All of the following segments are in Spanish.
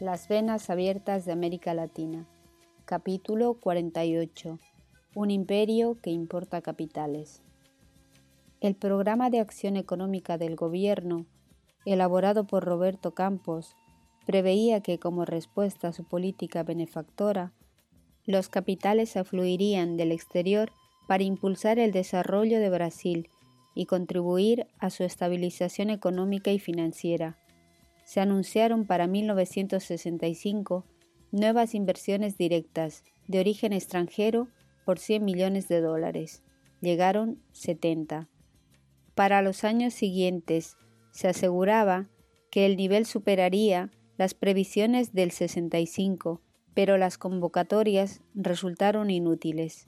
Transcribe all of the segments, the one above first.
Las venas abiertas de América Latina. Capítulo 48. Un imperio que importa capitales. El programa de acción económica del gobierno, elaborado por Roberto Campos, preveía que como respuesta a su política benefactora, los capitales afluirían del exterior para impulsar el desarrollo de Brasil y contribuir a su estabilización económica y financiera se anunciaron para 1965 nuevas inversiones directas de origen extranjero por 100 millones de dólares. Llegaron 70. Para los años siguientes se aseguraba que el nivel superaría las previsiones del 65, pero las convocatorias resultaron inútiles.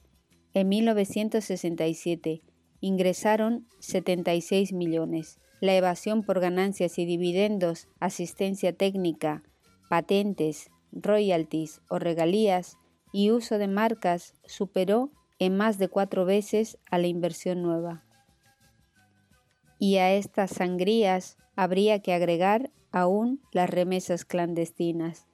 En 1967 ingresaron 76 millones la evasión por ganancias y dividendos, asistencia técnica, patentes, royalties o regalías y uso de marcas superó en más de cuatro veces a la inversión nueva. Y a estas sangrías habría que agregar aún las remesas clandestinas.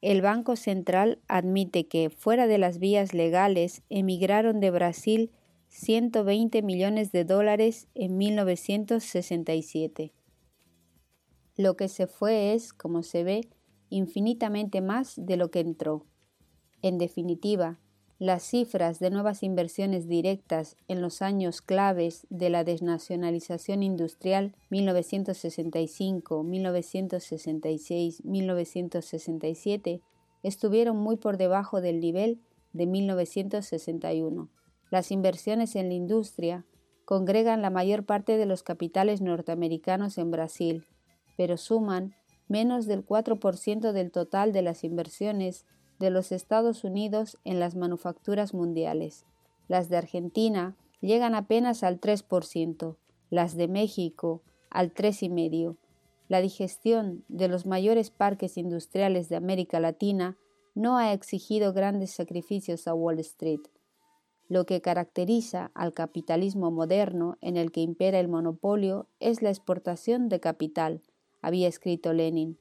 El Banco Central admite que, fuera de las vías legales, emigraron de Brasil 120 millones de dólares en 1967. Lo que se fue es, como se ve, infinitamente más de lo que entró. En definitiva, las cifras de nuevas inversiones directas en los años claves de la desnacionalización industrial 1965, 1966, 1967 estuvieron muy por debajo del nivel de 1961. Las inversiones en la industria congregan la mayor parte de los capitales norteamericanos en Brasil, pero suman menos del 4% del total de las inversiones de los Estados Unidos en las manufacturas mundiales. Las de Argentina llegan apenas al 3%, las de México al 3,5%. La digestión de los mayores parques industriales de América Latina no ha exigido grandes sacrificios a Wall Street. Lo que caracteriza al capitalismo moderno en el que impera el monopolio es la exportación de capital, había escrito Lenin.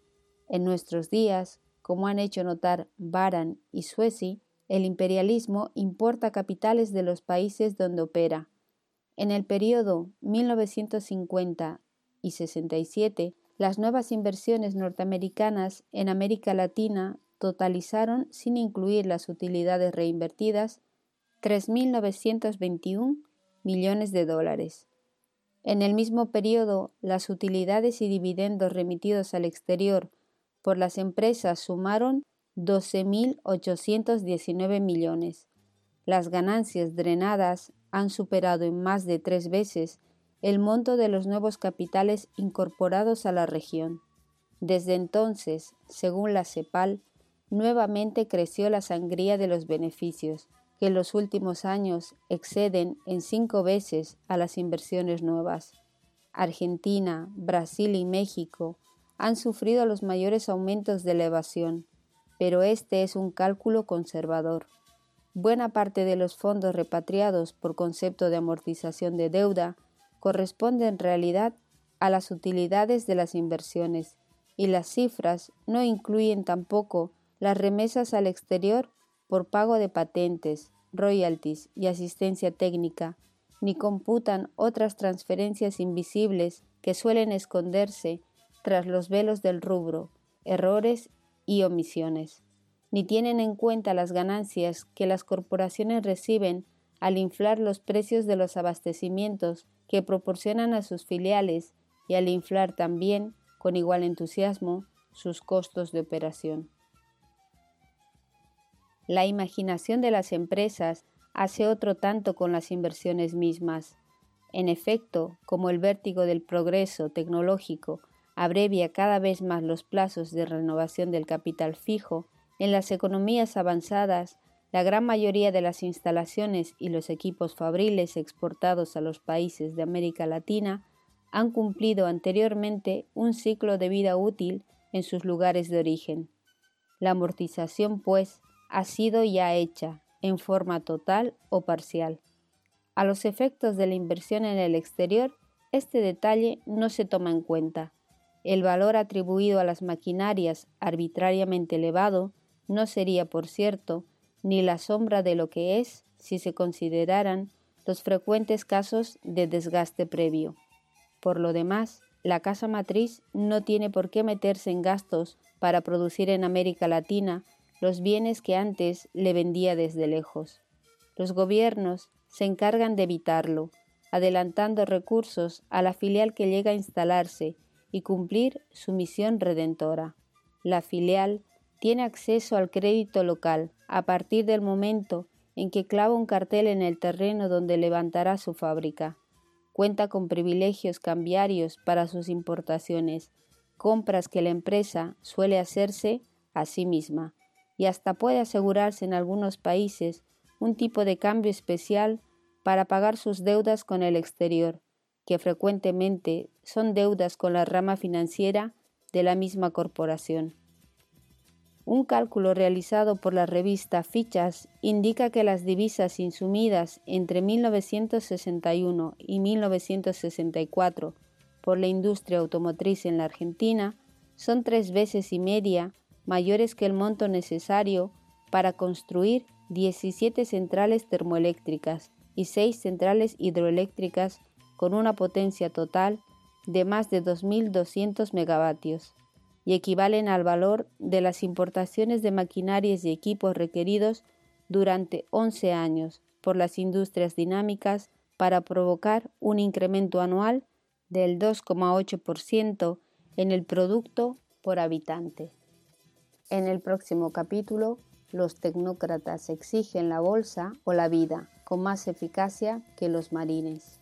En nuestros días, como han hecho notar Baran y Suesi, el imperialismo importa capitales de los países donde opera. En el periodo 1950 y 67, las nuevas inversiones norteamericanas en América Latina totalizaron, sin incluir las utilidades reinvertidas, 3.921 millones de dólares. En el mismo periodo, las utilidades y dividendos remitidos al exterior por las empresas sumaron 12.819 millones. Las ganancias drenadas han superado en más de tres veces el monto de los nuevos capitales incorporados a la región. Desde entonces, según la CEPAL, nuevamente creció la sangría de los beneficios, que en los últimos años exceden en cinco veces a las inversiones nuevas. Argentina, Brasil y México han sufrido los mayores aumentos de elevación, pero este es un cálculo conservador. Buena parte de los fondos repatriados por concepto de amortización de deuda corresponde en realidad a las utilidades de las inversiones, y las cifras no incluyen tampoco las remesas al exterior por pago de patentes, royalties y asistencia técnica, ni computan otras transferencias invisibles que suelen esconderse tras los velos del rubro, errores y omisiones, ni tienen en cuenta las ganancias que las corporaciones reciben al inflar los precios de los abastecimientos que proporcionan a sus filiales y al inflar también, con igual entusiasmo, sus costos de operación. La imaginación de las empresas hace otro tanto con las inversiones mismas. En efecto, como el vértigo del progreso tecnológico abrevia cada vez más los plazos de renovación del capital fijo, en las economías avanzadas, la gran mayoría de las instalaciones y los equipos fabriles exportados a los países de América Latina han cumplido anteriormente un ciclo de vida útil en sus lugares de origen. La amortización, pues, ha sido ya hecha, en forma total o parcial. A los efectos de la inversión en el exterior, este detalle no se toma en cuenta. el valor atribuido a las maquinarias arbitrariamente elevado no sería, por cierto, ni la sombra de lo que es si se consideraran los frecuentes casos de desgaste previo. Por lo demás, la casa matriz no tiene por qué meterse en gastos para producir en América Latina los bienes que antes le vendía desde lejos. Los gobiernos se encargan de evitarlo, adelantando recursos a la filial que llega a instalarse y cumplir su misión redentora. La filial tiene acceso al crédito local a partir del momento en que clava un cartel en el terreno donde levantará su fábrica. Cuenta con privilegios cambiarios para sus importaciones, compras que la empresa suele hacerse a sí misma, y hasta puede asegurarse en algunos países un tipo de cambio especial para pagar sus deudas con el exterior, que frecuentemente son deudas con la rama financiera de la misma corporación. Un cálculo realizado por la revista Fichas indica que las divisas insumidas entre 1961 y 1964 por la industria automotriz en la Argentina son tres veces y media mayores que el monto necesario para construir 17 centrales termoeléctricas y 6 centrales hidroeléctricas con una potencia total de más de 2.200 megavatios y equivalen al valor de las importaciones de maquinarias y equipos requeridos durante 11 años por las industrias dinámicas para provocar un incremento anual del 2,8% en el producto por habitante. En el próximo capítulo, los tecnócratas exigen la bolsa o la vida con más eficacia que los marines.